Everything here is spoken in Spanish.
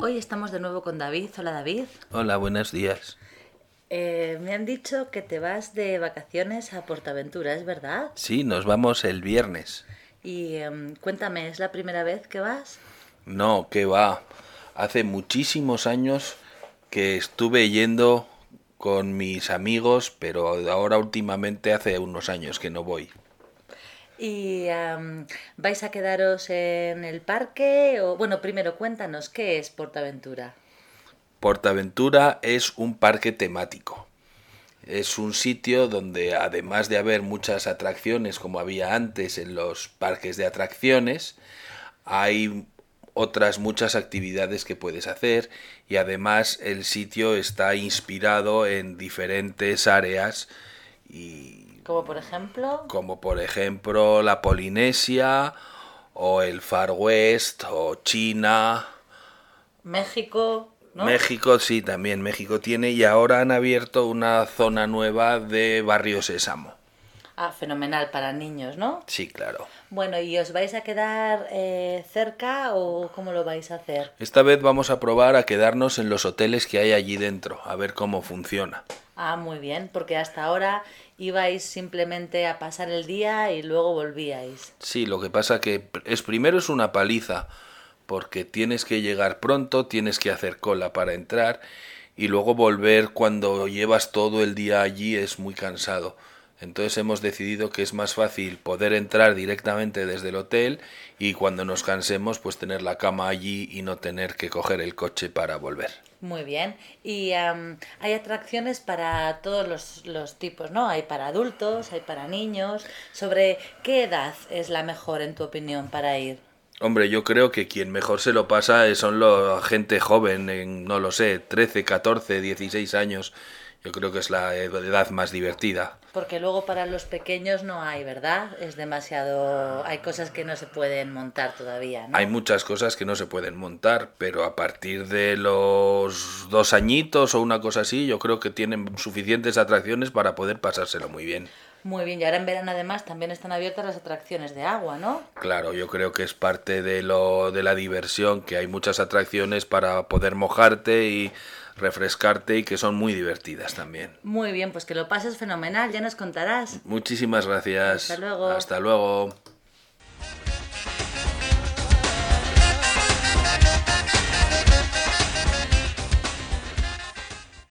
Hoy estamos de nuevo con David. Hola David. Hola, buenos días. Eh, me han dicho que te vas de vacaciones a Portaventura, ¿es verdad? Sí, nos vamos el viernes. Y em, cuéntame, ¿es la primera vez que vas? No, que va. Hace muchísimos años que estuve yendo con mis amigos, pero ahora últimamente hace unos años que no voy. ¿Y vais a quedaros en el parque? O, bueno, primero cuéntanos, ¿qué es Portaventura? Portaventura es un parque temático. Es un sitio donde además de haber muchas atracciones como había antes en los parques de atracciones, hay otras muchas actividades que puedes hacer y además el sitio está inspirado en diferentes áreas y Como por ejemplo... como por ejemplo la Polinesia o el Far West o China. México, ¿no? México sí, también México tiene y ahora han abierto una zona nueva de Barrio Sésamo. Ah, fenomenal para niños, ¿no? Sí, claro. Bueno, ¿y os vais a quedar eh, cerca o cómo lo vais a hacer? Esta vez vamos a probar a quedarnos en los hoteles que hay allí dentro, a ver cómo funciona. Ah, muy bien, porque hasta ahora ibais simplemente a pasar el día y luego volvíais. Sí, lo que pasa que es primero es una paliza, porque tienes que llegar pronto, tienes que hacer cola para entrar y luego volver cuando llevas todo el día allí es muy cansado. Entonces hemos decidido que es más fácil poder entrar directamente desde el hotel y cuando nos cansemos pues tener la cama allí y no tener que coger el coche para volver. Muy bien. Y hay atracciones para todos los, los tipos, ¿no? Hay para adultos, hay para niños. ¿Sobre qué edad es la mejor, en tu opinión, para ir? Hombre, yo creo que quien mejor se lo pasa son la gente joven, en, no lo sé, 13, 14, 16 años. Yo creo que es la edad más divertida. Porque luego para los pequeños no hay, ¿verdad? Es demasiado... Hay cosas que no se pueden montar todavía, ¿no? Hay muchas cosas que no se pueden montar, pero a partir de los dos añitos o una cosa así, yo creo que tienen suficientes atracciones para poder pasárselo muy bien. Muy bien, y ahora en verano además también están abiertas las atracciones de agua, ¿no? Claro, yo creo que es parte de lo de la diversión, que hay muchas atracciones para poder mojarte y refrescarte y que son muy divertidas también. Muy bien, pues que lo pases fenomenal, ya nos contarás. Muchísimas gracias. Hasta luego. Hasta luego.